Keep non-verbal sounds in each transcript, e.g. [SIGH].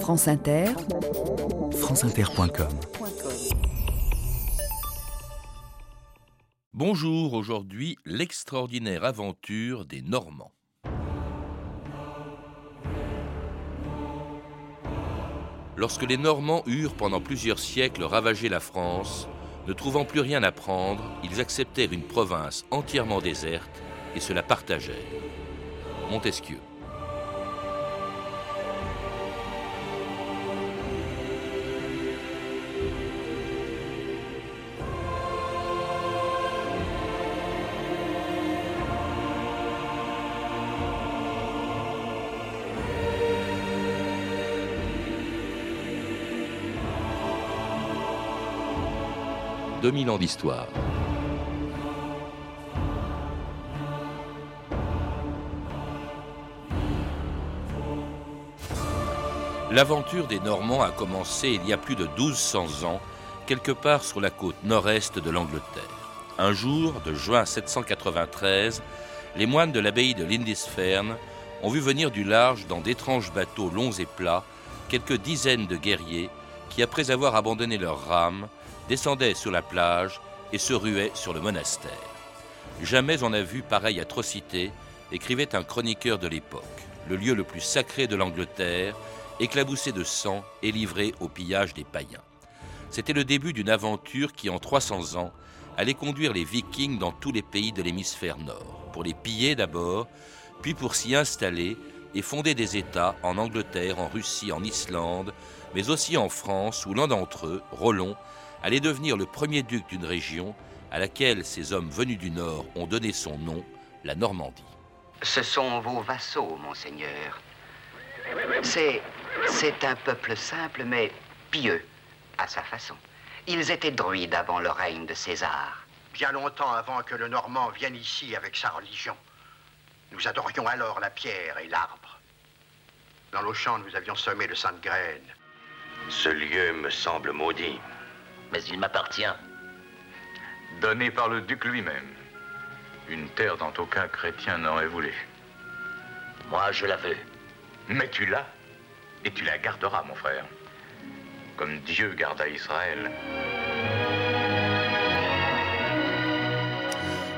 France Inter, franceinter.com Bonjour, aujourd'hui l'extraordinaire aventure des Normands. Lorsque les Normands eurent pendant plusieurs siècles ravagé la France, ne trouvant plus rien à prendre, ils acceptèrent une province entièrement déserte et se la partagèrent. Montesquieu. 2000 ans d'histoire. L'aventure des Normands a commencé il y a plus de 1200 ans, quelque part sur la côte nord-est de l'Angleterre. Un jour de juin 793, les moines de l'abbaye de Lindisfarne ont vu venir du large dans d'étranges bateaux longs et plats quelques dizaines de guerriers qui, après avoir abandonné leurs rames, descendaient sur la plage et se ruaient sur le monastère. Jamais on n'a vu pareille atrocité, écrivait un chroniqueur de l'époque. Le lieu le plus sacré de l'Angleterre, éclaboussé de sang et livré au pillage des païens. C'était le début d'une aventure qui, en 300 ans, allait conduire les vikings dans tous les pays de l'hémisphère nord, pour les piller d'abord, puis pour s'y installer et fonder des États en Angleterre, en Russie, en Islande, mais aussi en France, où l'un d'entre eux, Rollon, allait devenir le premier duc d'une région à laquelle ces hommes venus du Nord ont donné son nom, la Normandie. Ce sont vos vassaux, monseigneur. C'est. C'est un peuple simple, mais pieux, à sa façon. Ils étaient druides avant le règne de César. Bien longtemps avant que le Normand vienne ici avec sa religion. Nous adorions alors la pierre et l'arbre. Dans nos champs, nous avions semé de saintes graines. Ce lieu me semble maudit mais il m'appartient. Donné par le duc lui-même. Une terre dont aucun chrétien n'aurait voulu. Moi, je la veux. Mais tu l'as, et tu la garderas, mon frère. Comme Dieu garda Israël.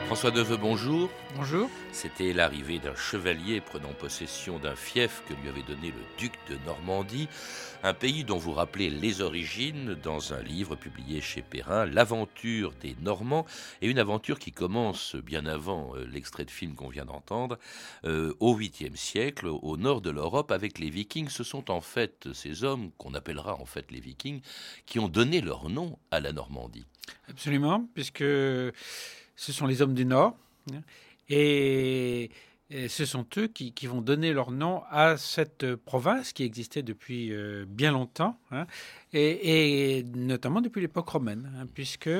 François Neveu, bonjour. Bonjour. C'était l'arrivée d'un chevalier prenant possession d'un fief que lui avait donné le duc de Normandie, un pays dont vous rappelez les origines dans un livre publié chez Perrin, L'aventure des Normands, et une aventure qui commence bien avant euh, l'extrait de film qu'on vient d'entendre, euh, au 8e siècle, au nord de l'Europe, avec les Vikings. Ce sont en fait ces hommes qu'on appellera en fait les Vikings qui ont donné leur nom à la Normandie. Absolument, puisque ce sont les hommes du Nord. Et, ce sont eux qui, vont donner leur nom à cette province qui existait depuis euh, bien longtemps, hein, et, notamment depuis l'époque romaine, hein, puisque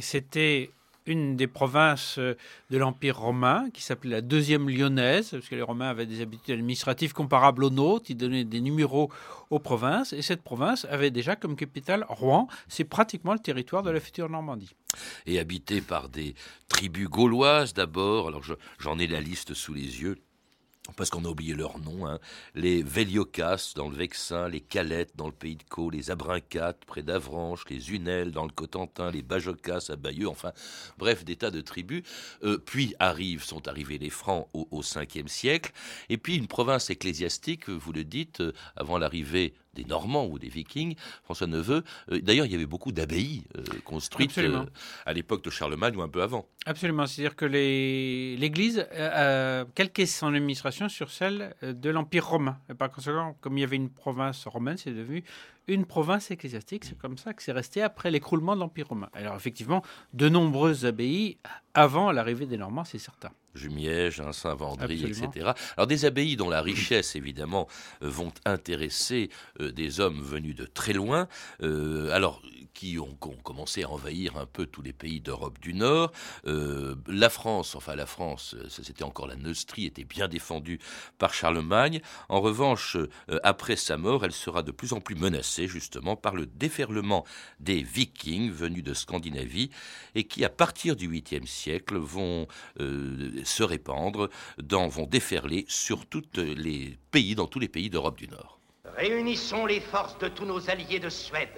c'était une des provinces euh, de l'Empire romain, qui s'appelait la deuxième lyonnaise, parce que les Romains avaient des habitudes administratives comparables aux nôtres, ils donnaient des numéros aux provinces, et cette province avait déjà comme capitale Rouen, c'est pratiquement le territoire de la future Normandie. Et habité par des tribus gauloises d'abord, alors j'en ai la liste sous les yeux, parce qu'on a oublié leur nom, hein. les Véliocas dans le Vexin, les Calettes dans le Pays de Caux, les Abrincates près d'Avranches, les Unelles dans le Cotentin, les Bajocas à Bayeux, enfin bref, des tas de tribus. Euh, puis arrivent, sont arrivés les Francs au, au 5e siècle, et puis une province ecclésiastique, vous le dites, euh, avant l'arrivée des Normands ou des Vikings, François Neveu. Euh, d'ailleurs, il y avait beaucoup d'abbayes euh, construites euh, à l'époque de Charlemagne ou un peu avant. Absolument. C'est-à-dire que l'Église a calqué son administration sur celle de l'Empire romain. Et par conséquent, comme il y avait une province romaine, c'est devenu une province ecclésiastique. C'est comme ça que c'est resté après l'écroulement de l'Empire romain. Alors effectivement, de nombreuses abbayes avant l'arrivée des Normands, c'est certain. Jumièges, Saint-Vendry, etc. Alors des abbayes dont la richesse, évidemment, euh, vont intéresser euh, des hommes venus de très loin. Euh, alors qui ont, commencé à envahir un peu tous les pays d'Europe du Nord. Euh, la France, enfin la France, c'était encore la Neustrie, était bien défendue par Charlemagne. En revanche, euh, après sa mort, elle sera de plus en plus menacée justement par le déferlement des Vikings venus de Scandinavie et qui, à partir du 8e siècle, vont euh, se répandre, vont déferler sur tous les pays, dans tous les pays d'Europe du Nord. Réunissons les forces de tous nos alliés de Suède,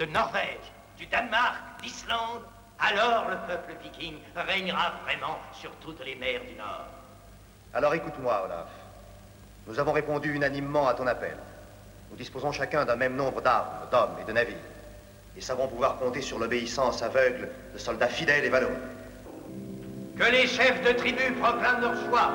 de Norvège, du Danemark, d'Islande. Alors le peuple viking régnera vraiment sur toutes les mers du Nord. Alors écoute-moi, Olaf. Nous avons répondu unanimement à ton appel. Nous disposons chacun d'un même nombre d'armes, d'hommes et de navires. Et savons pouvoir compter sur l'obéissance aveugle de soldats fidèles et valeureux. Que les chefs de tribus proclament leur choix.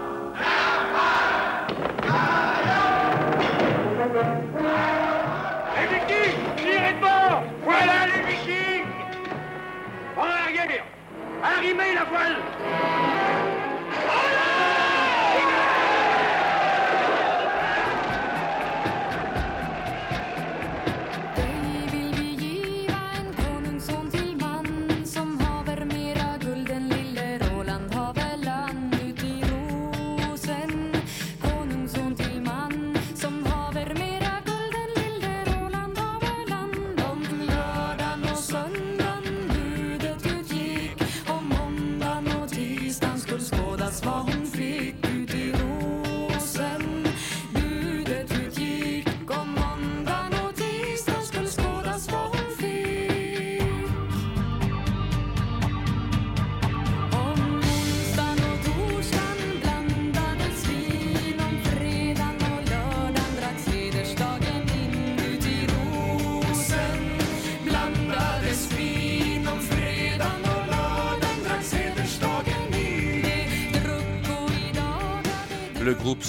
Arrimez la voile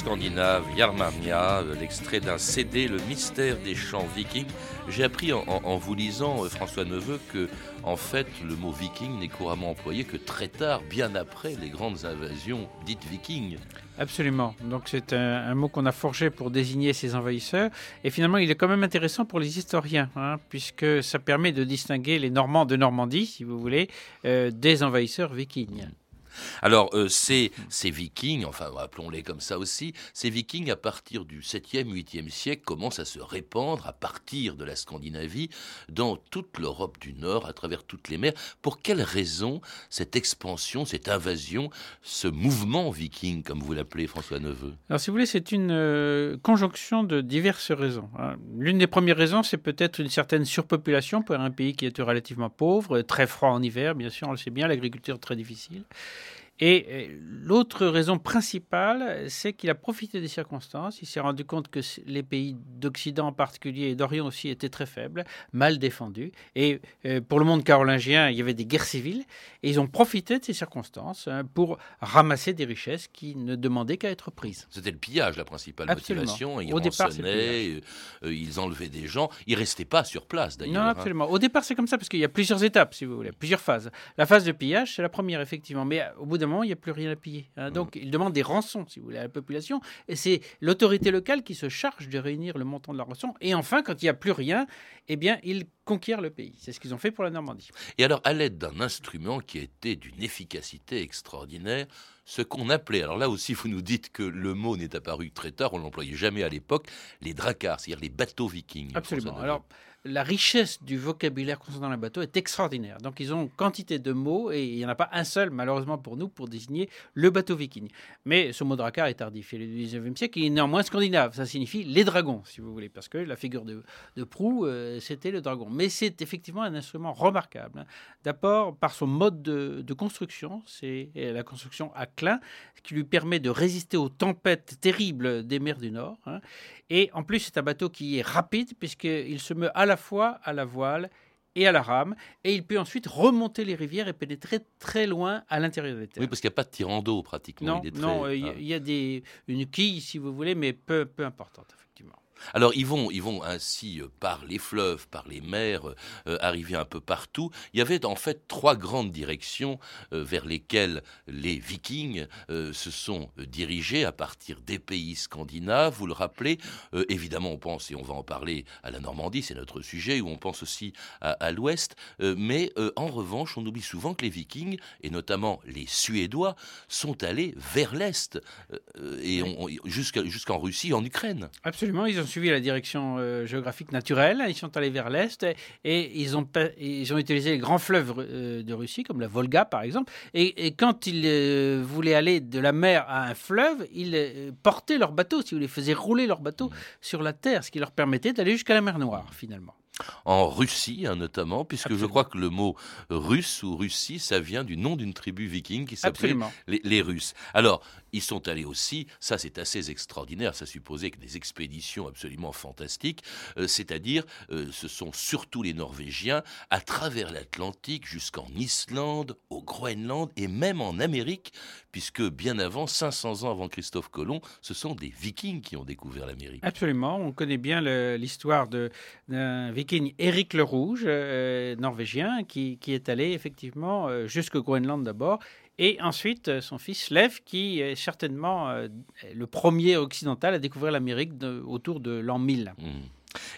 scandinave Yarmania, euh, l'extrait d'un CD, Le mystère des chants vikings. J'ai appris en, vous lisant, euh, François Neveu, que en fait le mot viking n'est couramment employé que très tard, bien après les grandes invasions dites vikings. Absolument. Donc c'est un, un mot qu'on a forgé pour désigner ces envahisseurs. Et finalement, il est quand même intéressant pour les historiens, hein, puisque ça permet de distinguer les Normands de Normandie, si vous voulez, euh, des envahisseurs vikings. Alors, euh, ces, vikings, enfin appelons-les comme ça aussi, ces vikings à partir du 7e, 8e siècle commencent à se répandre à partir de la Scandinavie dans toute l'Europe du Nord, à travers toutes les mers. Pour quelles raisons cette expansion, cette invasion, ce mouvement viking, comme vous l'appelez François Neveu? Alors, si vous voulez, c'est une euh, conjonction de diverses raisons. hein. L'une des premières raisons, c'est peut-être une certaine surpopulation pour un pays qui est relativement pauvre, très froid en hiver, bien sûr, on le sait bien, l'agriculture très difficile. Et euh, l'autre raison principale, c'est qu'il a profité des circonstances. Il s'est rendu compte que les pays d'Occident en particulier et d'Orient aussi étaient très faibles, mal défendus. Et euh, pour le monde carolingien, il y avait des guerres civiles. Et ils ont profité de ces circonstances hein, pour ramasser des richesses qui ne demandaient qu'à être prises. C'était le pillage, la principale Absolument. motivation. Ils Au départ, le euh, ils enlevaient des gens. Ils restaient pas sur place, d'ailleurs. Non, hein. absolument. Au départ, c'est comme ça, parce qu'il y a plusieurs étapes, si vous voulez, plusieurs phases. La phase de pillage, c'est la première, effectivement. Mais au bout d'un moment, il n'y a plus rien à piller. hein. Donc, il demande des rançons, si vous voulez, à la population. Et c'est l'autorité locale qui se charge de réunir le montant de la rançon. Et enfin, quand il n'y a plus rien, eh bien, ils conquièrent le pays. C'est ce qu'ils ont fait pour la Normandie. Et alors, à l'aide d'un instrument qui était d'une efficacité extraordinaire, ce qu'on appelait, alors là aussi, vous nous dites que le mot n'est apparu très tard, on l'employait jamais à l'époque, les dracars, c'est-à-dire les bateaux vikings. Absolument. Alors, la richesse du vocabulaire concernant les bateaux est extraordinaire. Donc, ils ont quantité de mots et il n'y en a pas un seul, malheureusement pour nous, pour désigner le bateau viking. Mais ce mot dracar est tardif. Il est du 19e siècle. Il est néanmoins scandinave. Ça signifie les dragons, si vous voulez, parce que la figure de, proue, euh, c'était le dragon. Mais c'est effectivement un instrument remarquable. hein. D'abord, par son mode de, de construction, c'est euh, la construction à clin, qui lui permet de résister aux tempêtes terribles des mers du Nord. hein. Et en plus, c'est un bateau qui est rapide puisqu'il se meut à la fois à la voile et à la rame. Et il peut ensuite remonter les rivières et pénétrer très loin à l'intérieur des terres. Oui, parce qu'il n'y a pas de tirant d'eau pratiquement. non, il est non, euh, il y, ah. a- il y a des, une quille, si vous voulez, mais peu, peu importante, effectivement. Alors ils vont, ils vont ainsi euh, par les fleuves, par les mers, euh, arriver un peu partout. Il y avait en fait trois grandes directions euh, vers lesquelles les Vikings euh, se sont euh, dirigés à partir des pays scandinaves. Vous le rappelez, Euh, évidemment on pense et on va en parler à la Normandie, c'est notre sujet, où on pense aussi à, à l'Ouest. Euh, mais euh, en revanche, on oublie souvent que les Vikings et notamment les Suédois sont allés vers l'est euh, euh, et jusqu'en Russie, en Ukraine. Absolument, ils ont suivi la direction euh, géographique naturelle, ils sont allés vers l'est et, ils, ont, ils ont utilisé les grands fleuves euh, de Russie, comme la Volga par exemple. Et, quand ils euh, voulaient aller de la mer à un fleuve, ils portaient leur bateau, si vous voulez, faisaient rouler leur bateau sur la terre, ce qui leur permettait d'aller jusqu'à la mer Noire finalement en Russie hein, notamment, puisque je crois que le mot russe ou Russie, ça vient du nom d'une tribu viking qui s'appelait les, les, Russes. Alors, ils sont allés aussi, ça c'est assez extraordinaire, ça supposait que des expéditions absolument fantastiques, euh, c'est-à-dire euh, ce sont surtout les Norvégiens à travers l'Atlantique jusqu'en Islande, au Groenland et même en Amérique, puisque bien avant, 500 ans avant Christophe Colomb, ce sont des Vikings qui ont découvert l'Amérique. Absolument, on connaît bien l'histoire d'un Viking, Éric le Rouge, euh, norvégien, qui, qui, est allé effectivement jusqu'au Groenland d'abord et ensuite, euh, son fils Lev, qui est certainement euh, le premier occidental à découvrir l'Amérique autour de l'an 1000. Mmh.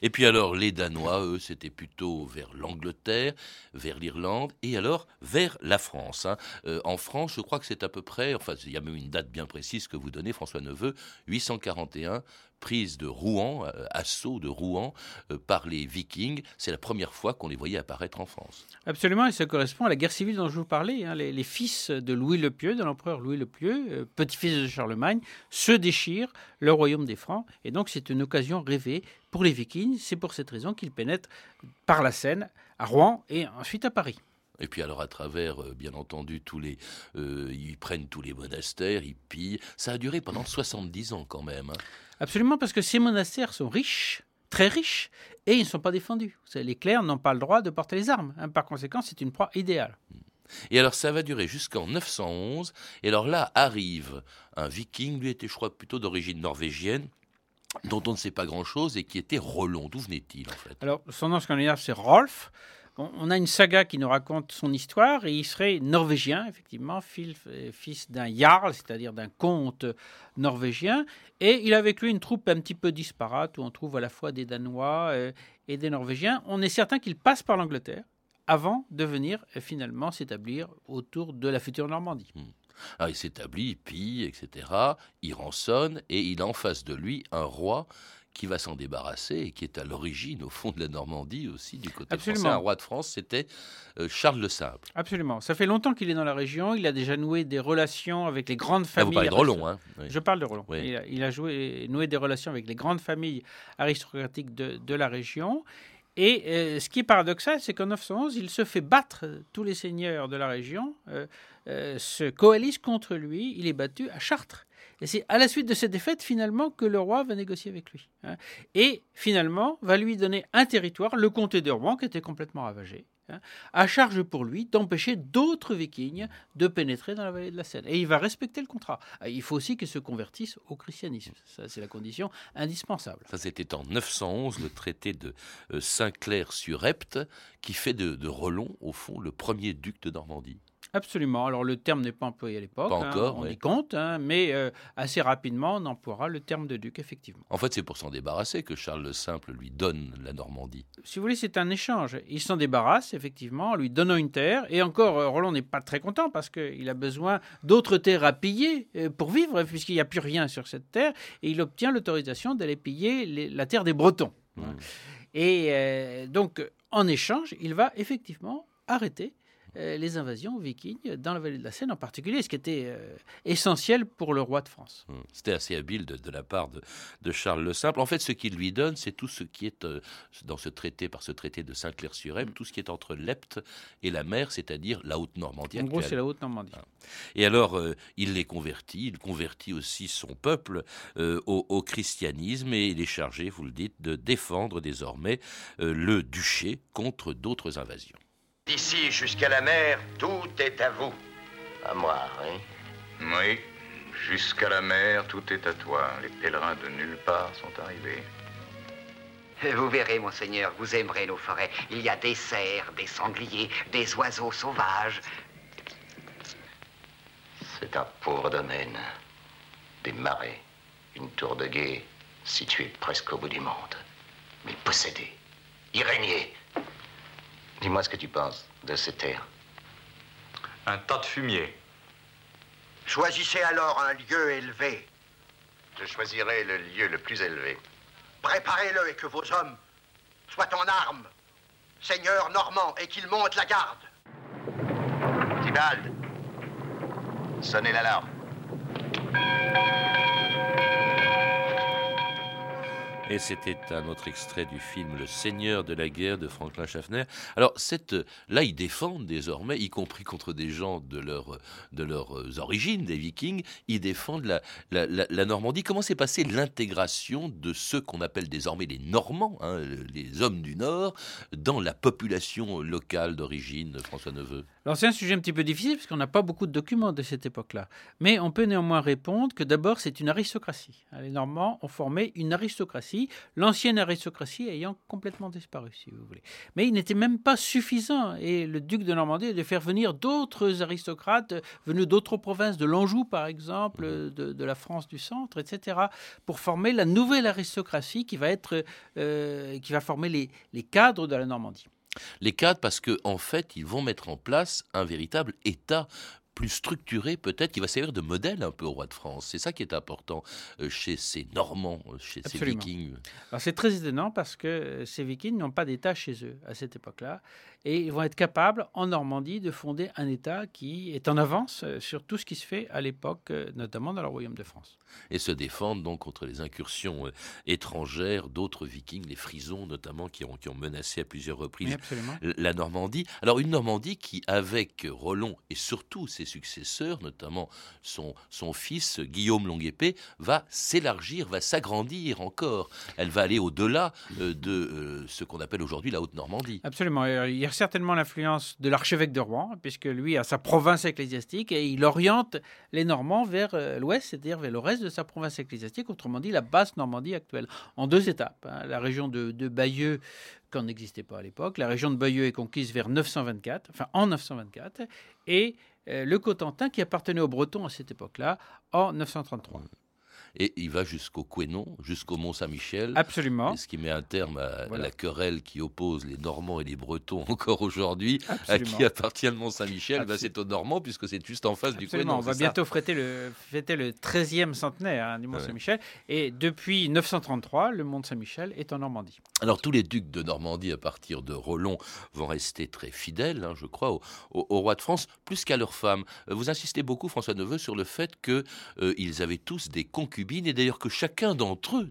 Et puis alors, les Danois, eux, c'était plutôt vers l'Angleterre, vers l'Irlande, et alors vers la France. Hein. Euh, en France, je crois que c'est à peu près, enfin, il y a même une date bien précise que vous donnez, François Neveu, 841, prise de Rouen, euh, assaut de Rouen euh, par les Vikings. C'est la première fois qu'on les voyait apparaître en France. Absolument, et ça correspond à la guerre civile dont je vous parlais. Hein. Les, fils de Louis le Pieux, de l'empereur Louis le Pieux, euh, petit-fils de Charlemagne, se déchirent le royaume des Francs. Et donc c'est une occasion rêvée pour les Vikings. C'est pour cette raison qu'ils pénètrent par la Seine à Rouen et ensuite à Paris. Et puis alors à travers, bien entendu, tous les, ils prennent tous les monastères, ils pillent. Ça a duré pendant 70 ans quand même. Hein. Absolument, parce que ces monastères sont riches, très riches, et ils ne sont pas défendus. Les clercs n'ont pas le droit de porter les armes. Hein. Par conséquent, c'est une proie idéale. Et alors ça va durer jusqu'en 911. Et alors là arrive un viking, lui était je crois plutôt d'origine norvégienne, dont on ne sait pas grand-chose et qui était Roland. D'où venait-il en fait? Alors son nom scandinave c'est Rolf on a une saga qui nous raconte son histoire et il serait norvégien, effectivement, fils d'un jarl, c'est-à-dire d'un comte norvégien. Et il a avec lui une troupe un petit peu disparate où on trouve à la fois des Danois euh, et des Norvégiens. On est certain qu'il passe par l'Angleterre avant de venir euh, finalement s'établir autour de la future Normandie. Hmm. il s'établit, il pille, etc. Il rançonne et il a en face de lui un roi qui va s'en débarrasser et qui est à l'origine, au fond de la Normandie aussi, du côté Absolument. français. Un roi de France, c'était euh, Charles le Simple. Absolument. Ça fait longtemps qu'il est dans la région. Il a déjà noué des relations avec les grandes familles. Ah, vous parlez de Roland, hein Je parle de Roland. Il, a, joué, noué des relations avec les grandes familles aristocratiques de, la région. Et euh, ce qui est paradoxal, c'est qu'en 911, il se fait battre. Tous les seigneurs de la région euh, se coalisent contre lui. Il est battu à Chartres. Et c'est à la suite de cette défaite, finalement, que le roi va négocier avec lui. Hein. et finalement, va lui donner un territoire, le comté de Rouen, qui était complètement ravagé, hein, à charge pour lui d'empêcher d'autres vikings de pénétrer dans la vallée de la Seine. Et il va respecter le contrat. Ah, il faut aussi qu'il se convertisse au christianisme. Ça, c'est la condition indispensable. Ça, c'était en 911, le traité de euh, Saint-Clair-sur-Epte, qui fait de, de Roland, au fond, le premier duc de Normandie. Absolument. Alors le terme n'est pas employé à l'époque. Pas encore. on y compte, hein, mais euh, assez rapidement on emploiera le terme de duc, effectivement. En fait, c'est pour s'en débarrasser que Charles le Simple lui donne la Normandie. Si vous voulez, c'est un échange. Il s'en débarrasse, effectivement, en lui donnant une terre. Et encore, euh, Roland n'est pas très content parce qu'il a besoin d'autres terres à piller euh, pour vivre, puisqu'il n'y a plus rien sur cette terre. Et il obtient l'autorisation d'aller piller la terre des Bretons. Mmh. Et donc, en échange, il va effectivement arrêter les invasions vikings dans la vallée de la Seine en particulier, ce qui était euh, essentiel pour le roi de France. Hum, c'était assez habile de, la part de, Charles le Simple. En fait, ce qu'il lui donne, c'est tout ce qui est euh, dans ce traité, par ce traité de Saint-Clair-sur-Epte, tout ce qui est entre l'Epte et la mer, c'est-à-dire la Haute-Normandie. En gros, c'est la Haute-Normandie. Et alors, il les convertit, il convertit aussi son peuple au, au, christianisme et il est chargé, vous le dites, de défendre désormais le duché contre d'autres invasions. D'ici jusqu'à la mer, tout est à vous. À moi, oui Oui, jusqu'à la mer, tout est à toi. Les pèlerins de nulle part sont arrivés. Vous verrez, monseigneur, vous aimerez nos forêts. Il y a des cerfs, des sangliers, des oiseaux sauvages. C'est un pauvre domaine. Des marais, une tour de guet située presque au bout du monde. Mais possédée, y régner, Dis-moi ce que tu penses de ces terres. Un tas de fumier. Choisissez alors un lieu élevé. Je choisirai le lieu le plus élevé. Préparez-le et que vos hommes soient en armes, seigneur normand, et qu'ils montent la garde. Tibald, sonnez l'alarme. Et c'était un autre extrait du film Le Seigneur de la guerre de Franklin Schaffner. Alors cette, là, ils défendent désormais, y compris contre des gens de, leur, de leurs origines, des Vikings, ils défendent la, Normandie. Comment s'est passée l'intégration de ceux qu'on appelle désormais les Normands, hein, les hommes du Nord, dans la population locale d'origine, François Neveu? Alors c'est un sujet un petit peu difficile parce qu'on n'a pas beaucoup de documents de cette époque-là. Mais on peut néanmoins répondre que d'abord c'est une aristocratie. Les Normands ont formé une aristocratie, l'ancienne aristocratie ayant complètement disparu, si vous voulez. Mais il n'était même pas suffisant. Et le duc de Normandie dû faire venir d'autres aristocrates venus d'autres provinces, de l'Anjou par exemple, de, de, la France du centre, etc., pour former la nouvelle aristocratie qui va, être, euh, qui va former les, les cadres de la Normandie. Les cadres, parce qu'en en fait, ils vont mettre en place un véritable État plus structuré peut-être, qui va servir de modèle un peu au roi de France. C'est ça qui est important euh, chez ces Normands, euh, chez ces Vikings. Alors c'est très étonnant parce que euh, ces Vikings n'ont pas d'État chez eux à cette époque-là et ils vont être capables en Normandie de fonder un État qui est en avance sur tout ce qui se fait à l'époque, notamment dans le royaume de France. Et se défendre donc contre les incursions étrangères d'autres Vikings, les Frisons notamment, qui ont, qui ont menacé à plusieurs reprises la Normandie. Alors une Normandie qui, avec Rollon et surtout ses successeurs, notamment son, son fils Guillaume Longuepée, va s'élargir, va s'agrandir encore. Elle va aller au-delà euh, de euh, ce qu'on appelle aujourd'hui la Haute-Normandie. Absolument. Certainement l'influence de l'archevêque de Rouen, puisque lui a sa province ecclésiastique et il oriente les Normands vers euh, l'ouest, c'est-à-dire vers le reste de sa province ecclésiastique, autrement dit la basse Normandie actuelle, en deux étapes. Hein. La région de, Bayeux qu'on n'existait pas à l'époque. La région de Bayeux est conquise vers 924, enfin en 924, et euh, le Cotentin qui appartenait aux Bretons à cette époque-là en 933 et il va jusqu'au Quénon, jusqu'au Mont-Saint-Michel. Absolument. Ce qui met un terme à, la querelle qui oppose les Normands et les Bretons [LAUGHS] encore aujourd'hui. À qui appartient le Mont-Saint-Michel bah, C'est aux Normands, puisque c'est juste en face du Quénon. On va bientôt fêter le, fêter le 13e centenaire hein, du Mont-Saint-Michel. Et depuis 933, le Mont-Saint-Michel est en Normandie. Alors tous les ducs de Normandie, à partir de Rollon, vont rester très fidèles, hein, je crois, au, roi de France, plus qu'à leurs femmes. Vous insistez beaucoup, François Neveu, sur le fait qu'ils euh, avaient tous des et d'ailleurs que chacun d'entre eux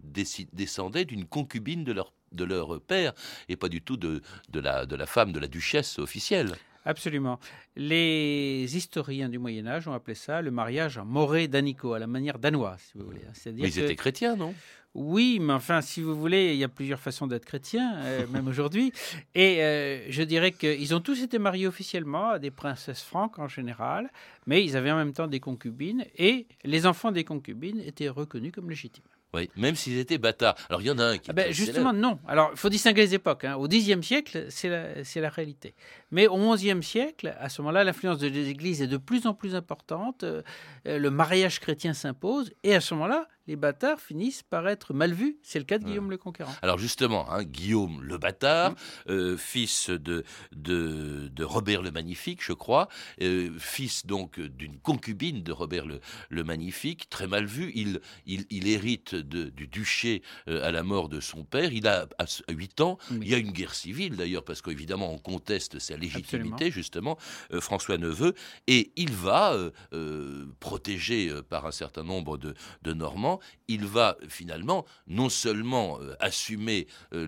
descendait d'une concubine de leur, de leur père, et pas du tout de, de, la, de la femme, de la duchesse officielle. Absolument. Les historiens du Moyen Âge ont appelé ça le mariage moré d'Anico, à la manière danoise, si vous voulez. Mais ils étaient chrétiens, non? Oui, mais enfin, si vous voulez, il y a plusieurs façons d'être chrétien, euh, [LAUGHS] même aujourd'hui. Et euh, je dirais qu'ils ont tous été mariés officiellement à des princesses franques en général, mais ils avaient en même temps des concubines, et les enfants des concubines étaient reconnus comme légitimes. Oui, même s'ils étaient bâtards. Alors il y en a un qui. Ah ben, justement, non. Alors il faut distinguer les époques. Hein. Au Xe siècle, c'est la, la, réalité. Mais au XIe siècle, à ce moment-là, l'influence de l'Église est de plus en plus importante. Euh, le mariage chrétien s'impose. Et à ce moment-là, les bâtards finissent par être mal vus. C'est le cas de Guillaume le Conquérant. Alors justement, hein, Guillaume le bâtard, euh, fils de, de, de, Robert le Magnifique, je crois, euh, fils donc d'une concubine de Robert le, le, Magnifique, très mal vu. Il, il, il hérite de, du duché euh, à la mort de son père. Il a 8 ans. Il y a une guerre civile d'ailleurs, parce qu'évidemment on conteste sa légitimité, justement, François Neveu, et il va, protégé par un certain nombre de, de Normands, il va finalement non seulement euh, assumer euh,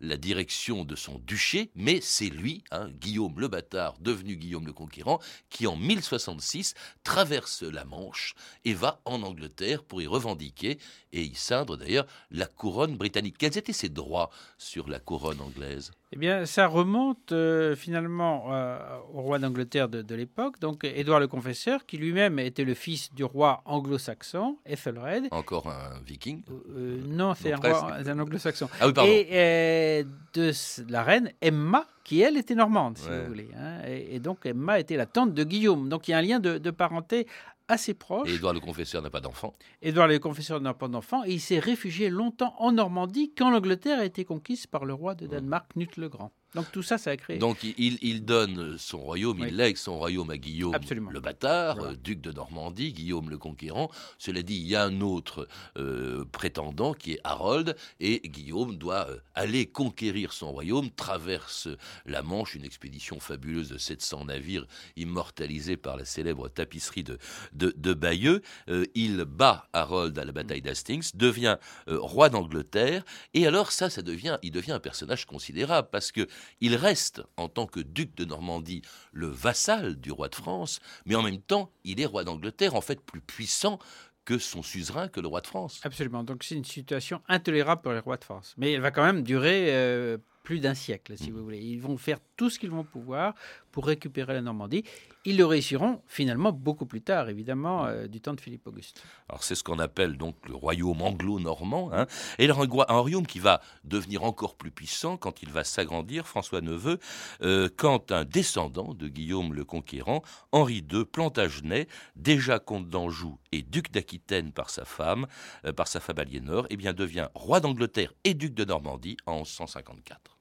la, direction de son duché, mais c'est lui, hein, Guillaume le Bâtard, devenu Guillaume le Conquérant, qui en 1066 traverse la Manche et va en Angleterre pour y revendiquer et y ceindre d'ailleurs la couronne britannique. Quels étaient ses droits sur la couronne anglaise? Eh bien, ça remonte euh, finalement euh, au roi d'Angleterre de, l'époque, donc Édouard le Confesseur, qui lui-même était le fils du roi anglo-saxon, Ethelred. Encore un viking euh, Non, c'est un, un anglo-saxon. Ah oui, pardon. Et de la reine Emma, qui elle était normande, si vous voulez. Hein. et, donc Emma était la tante de Guillaume. Donc il y a un lien de, de parenté assez proche. Et Édouard le Confesseur n'a pas d'enfant. Édouard le Confesseur n'a pas d'enfant et il s'est réfugié longtemps en Normandie quand l'Angleterre a été conquise par le roi de Danemark, Knut le Grand. Donc tout ça, ça a créé. Donc il, il donne son royaume, il lègue son royaume à Guillaume Absolument. le bâtard, euh, duc de Normandie, Guillaume le conquérant. Cela dit, il y a un autre euh, prétendant qui est Harold, et Guillaume doit euh, aller conquérir son royaume, traverse la Manche, une expédition fabuleuse de 700 navires immortalisés par la célèbre tapisserie de, de, de Bayeux. Euh, il bat Harold à la bataille d'Hastings, devient euh, roi d'Angleterre, et alors ça, ça devient, il devient un personnage considérable parce que il reste en tant que duc de Normandie le vassal du roi de France, mais en même temps, il est roi d'Angleterre, en fait plus puissant que son suzerain, que le roi de France. Absolument. Donc c'est une situation intolérable pour les rois de France. Mais elle va quand même durer euh, plus d'un siècle, si vous voulez. Ils vont faire tout ce qu'ils vont pouvoir pour récupérer la Normandie. Ils le réussiront finalement beaucoup plus tard, évidemment, euh, du temps de Philippe Auguste. Alors c'est ce qu'on appelle donc le royaume anglo-normand, hein, et goi- un royaume qui va devenir encore plus puissant quand il va s'agrandir, François Neveu, euh, quand un descendant de Guillaume le Conquérant, Henri II Plantagenet, déjà comte d'Anjou et duc d'Aquitaine par sa femme, euh, par sa femme Aliénor, eh bien devient roi d'Angleterre et duc de Normandie en 1154.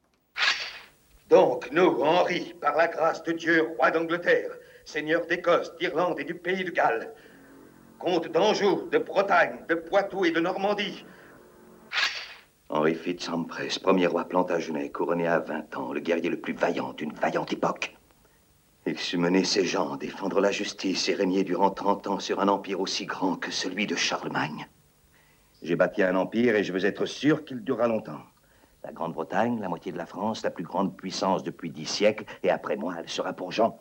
Donc, nous, Henri, par la grâce de Dieu, roi d'Angleterre, seigneur d'Écosse, d'Irlande et du pays de Galles, comte d'Anjou, de Bretagne, de Poitou et de Normandie, Henri Fitz-Humphreys, premier roi Plantagenet, couronné à 20 ans, le guerrier le plus vaillant d'une vaillante époque. Il sut mener ses gens, défendre la justice et régner durant 30 ans sur un empire aussi grand que celui de Charlemagne. J'ai bâti un empire et je veux être sûr qu'il durera longtemps. La Grande-Bretagne, la moitié de la France, la plus grande puissance depuis dix siècles, et après moi, elle sera pour Jean.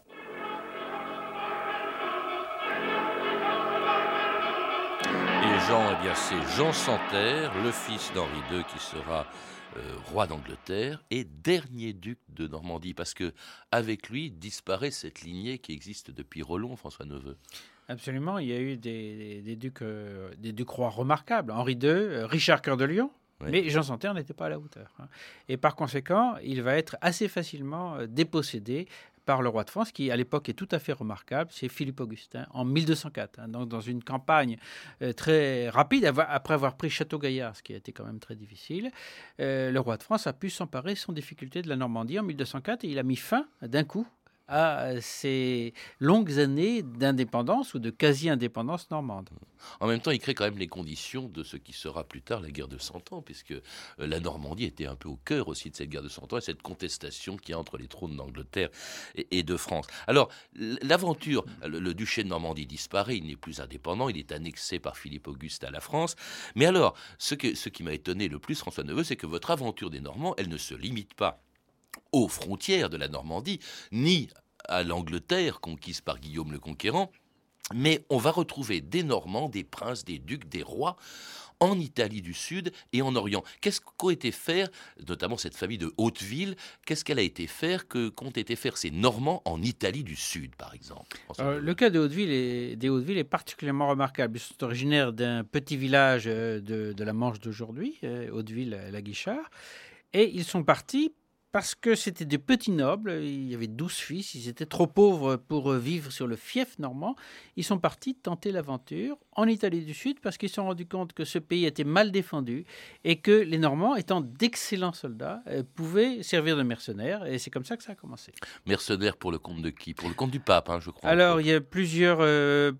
Et Jean, eh bien, c'est Jean Santerre, le fils d'Henri II, qui sera euh, roi d'Angleterre et dernier duc de Normandie, parce que avec lui disparaît cette lignée qui existe depuis Rollon, François Neveu. Absolument, il y a eu des, des- des ducs, euh, des ducs rois remarquables. Henri II, euh, Richard Cœur de Lion, Mais Jean Santerre n'était pas à la hauteur. hein. Et par conséquent, il va être assez facilement euh, dépossédé par le roi de France, qui à l'époque est tout à fait remarquable, c'est Philippe Augustin, en 1204, hein, donc dans une campagne euh, très rapide, après avoir pris Château-Gaillard, ce qui a été quand même très difficile, euh, le roi de France a pu s'emparer sans difficulté de la Normandie en 1204 et il a mis fin d'un coup à ces longues années d'indépendance ou de quasi-indépendance normande. En même temps, il crée quand même les conditions de ce qui sera plus tard la guerre de Cent Ans, puisque euh, la Normandie était un peu au cœur aussi de cette guerre de Cent Ans et cette contestation qui y a entre les trônes d'Angleterre et, de France. Alors, l'aventure, le, le duché de Normandie disparaît, il n'est plus indépendant, il est annexé par Philippe Auguste à la France. Mais alors, ce, que, ce qui m'a étonné le plus, François Neveu, c'est que votre aventure des Normands, elle ne se limite pas aux frontières de la Normandie, ni à l'Angleterre conquise par Guillaume le Conquérant, mais on va retrouver des Normands, des princes, des ducs, des rois en Italie du Sud et en Orient. Qu'est-ce qu'ont été faire, notamment cette famille de Hauteville, qu'est-ce qu'elle a été faire, que qu'ont été faire ces Normands en Italie du Sud, par exemple Euh, le cas de Hauteville est, des Hauteville est particulièrement remarquable. Ils sont originaires d'un petit village euh, de, de la Manche d'aujourd'hui, euh, Hauteville-la Guichard, et ils sont partis parce que c'était des petits nobles, il y avait 12 fils, ils étaient trop pauvres pour euh, vivre sur le fief normand. Ils sont partis tenter l'aventure en Italie du Sud parce qu'ils se sont rendus compte que ce pays était mal défendu et que les Normands, étant d'excellents soldats, euh, pouvaient servir de mercenaires. Et c'est comme ça que ça a commencé. Mercenaires pour le compte de qui? Pour le compte du pape, hein, je crois. Alors, il y a plusieurs. euh,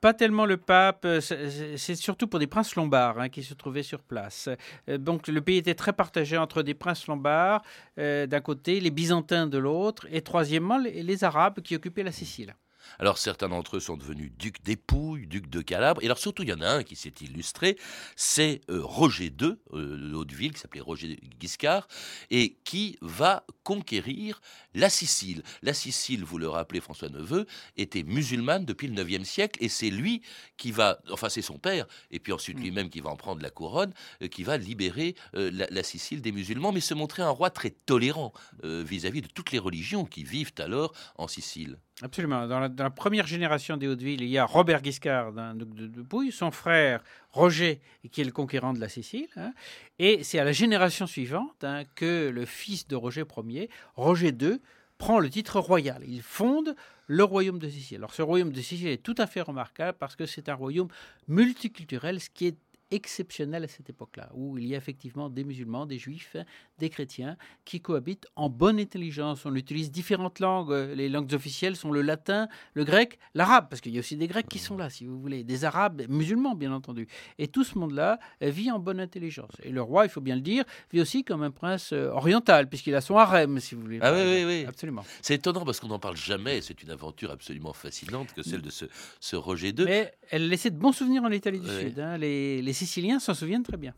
pas tellement le pape, euh, c'est- surtout pour des princes lombards hein, qui se trouvaient sur place. Euh, Donc le pays était très partagé entre des princes lombards euh, d'un côté, les byzantins de l'autre, et troisièmement les arabes qui occupaient la Sicile. Alors certains d'entre eux sont devenus ducs d'Épouille, ducs de Calabre, et alors surtout il y en a un qui s'est illustré, c'est euh, Roger II, euh, de Hauteville, qui s'appelait Roger Guiscard, et qui va conquérir la Sicile. La Sicile, vous le rappelez François Neveu, était musulmane depuis le 9e siècle, et c'est lui qui va, enfin c'est son père, et puis ensuite lui-même qui va en prendre la couronne, euh, qui va libérer euh, la, la Sicile des musulmans, mais se montrer un roi très tolérant vis-à-vis de toutes les religions qui vivent alors en Sicile. Absolument. Dans la, première génération des Hautes-Villes, il y a Robert Guiscard, duc de, de Pouille, son frère Roger, qui est le conquérant de la Sicile. hein. et c'est à la génération suivante hein, que le fils de Roger Ier, Roger II, prend le titre royal. Il fonde le royaume de Sicile. Alors ce royaume de Sicile est tout à fait remarquable parce que c'est un royaume multiculturel, ce qui est exceptionnel à cette époque-là, où il y a effectivement des musulmans, des juifs, des chrétiens qui cohabitent en bonne intelligence. On utilise différentes langues. Les langues officielles sont le latin, le grec, l'arabe, parce qu'il y a aussi des grecs qui sont là, si vous voulez, des arabes musulmans, bien entendu. Et tout ce monde-là vit en bonne intelligence. Et le roi, il faut bien le dire, vit aussi comme un prince euh, oriental, puisqu'il a son harem, si vous voulez. Ah oui, oui, oui. Absolument. C'est étonnant parce qu'on n'en parle jamais. C'est une aventure absolument fascinante que celle de ce, ce Roger II. Mais elle laissait de bons souvenirs en Italie du Sud. hein. Les, les Siciliens s'en souviennent très bien.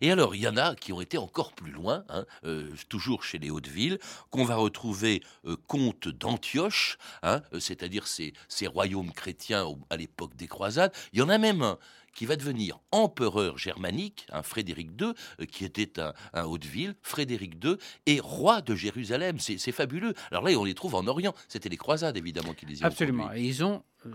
Et alors, il y en a qui ont été encore plus loin, hein, euh, toujours chez les Hautes-Villes, qu'on va retrouver euh, comte d'Antioche, hein, euh, c'est-à-dire ces, ces royaumes chrétiens au- à l'époque des croisades. Il y en a même un qui va devenir empereur germanique, un Frédéric II, euh, qui était un, un Haute-Ville, Frédéric II, et roi de Jérusalem. C'est fabuleux. Alors là, on les trouve en Orient. C'était les croisades, évidemment, qui les y ont Absolument. Et ils ont euh,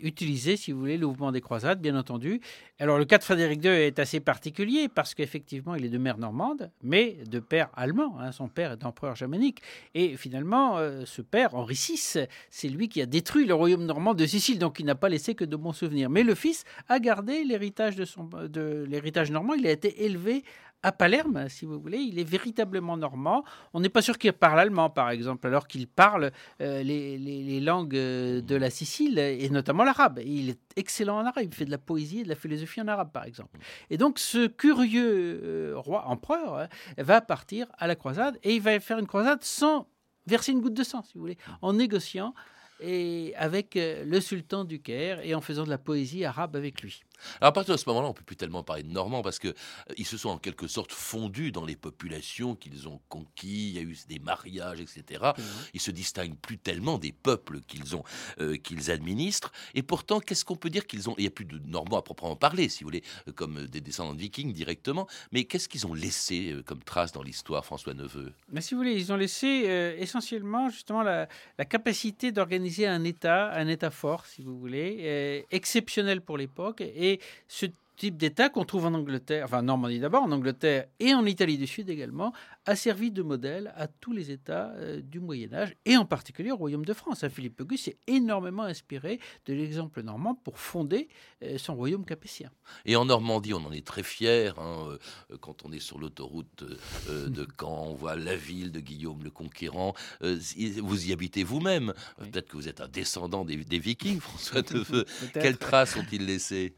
utilisé, si vous voulez, le mouvement des croisades, bien entendu. Alors, le cas de Frédéric II est assez particulier parce qu'effectivement, il est de mère normande, mais de père allemand. hein. Son père est empereur germanique. Et finalement, euh, ce père, Henri VI, c'est lui qui a détruit le royaume normand de Sicile, donc il n'a pas laissé que de bons souvenirs. Mais le fils a gardé l'héritage de son, de l'héritage normand. Il a été élevé à Palerme, si vous voulez. Il est véritablement normand. On n'est pas sûr qu'il parle allemand, par exemple, alors qu'il parle euh, les, langues euh, de la Sicile, et notamment l'arabe. Il est excellent en arabe. Il fait de la poésie et de la philosophie en arabe, par exemple. Et donc, ce curieux euh, roi, empereur, va partir à la croisade, et il va faire une croisade sans verser une goutte de sang, si vous voulez, en négociant et avec le sultan du Caire et en faisant de la poésie arabe avec lui. Alors à partir de ce moment-là, on peut plus tellement parler de Normands parce que euh, se sont en quelque sorte fondus dans les populations qu'ils ont conquis. Il y a eu des mariages, etc. Ils se distinguent plus tellement des peuples qu'ils ont, euh, qu'ils administrent. Et pourtant, qu'est-ce qu'on peut dire qu'ils ont Il n'y a plus de Normands à proprement parler, si vous voulez, euh, comme euh, des descendants de Vikings directement. Mais qu'est-ce qu'ils ont laissé comme trace dans l'histoire, François Neveu? Mais si vous voulez, ils ont laissé euh, essentiellement justement la, la capacité d'organiser un État, un État fort, si vous voulez, exceptionnel pour l'époque. Et ce type d'État qu'on trouve en Angleterre, enfin en Normandie d'abord, en Angleterre et en Italie du Sud également, a servi de modèle à tous les États euh, du Moyen Âge et en particulier au Royaume de France. Hein, Philippe Auguste s'est énormément inspiré de l'exemple normand pour fonder euh, son royaume capétien. Et en Normandie, on en est très fiers. hein, euh, quand on est sur l'autoroute de [LAUGHS] Caen, on voit la ville de Guillaume le Conquérant. Vous y habitez vous-même. Peut-être que vous êtes un descendant des, des Vikings, François. [LAUGHS] Peut-être. Quelles traces ont-ils laissées?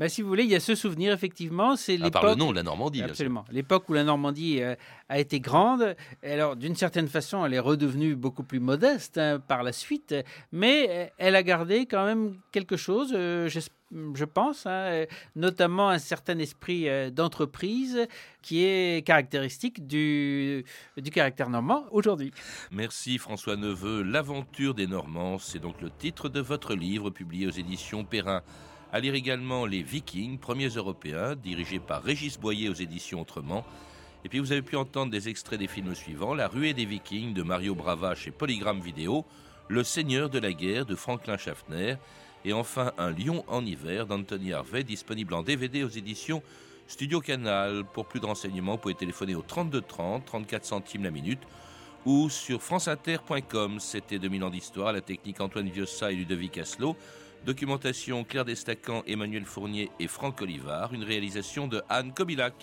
Ben, si vous voulez, il y a ce souvenir, effectivement, c'est l'époque... le nom de la Normandie. Absolument. L'époque où la Normandie a été grande, alors d'une certaine façon, elle est redevenue beaucoup plus modeste hein, par la suite, mais euh, elle a gardé quand même quelque chose, euh, je pense, hein, euh, notamment un certain esprit euh, d'entreprise qui est caractéristique du, du caractère normand aujourd'hui. Merci François Neveu. L'aventure des Normands, c'est donc le titre de votre livre publié aux éditions Perrin. À lire également Les Vikings, premiers européens, dirigé par Régis Boyer aux éditions Autrement. Et puis vous avez pu entendre des extraits des films suivants La ruée des Vikings de Mario Brava chez Polygram Vidéo, Le Seigneur de la guerre de Franklin Schaffner, et enfin Un lion en hiver d'Anthony Harvey, disponible en DVD aux éditions Studio Canal. Pour plus de renseignements, vous pouvez téléphoner au 32 30, 34 centimes la minute ou sur franceinter.com. C'était 2000 ans d'histoire, la technique Antoine Viossa et Ludovic Asselot. Documentation Claire Destacan, Emmanuel Fournier et Franck Olivard. Une réalisation de Anne Kobilac.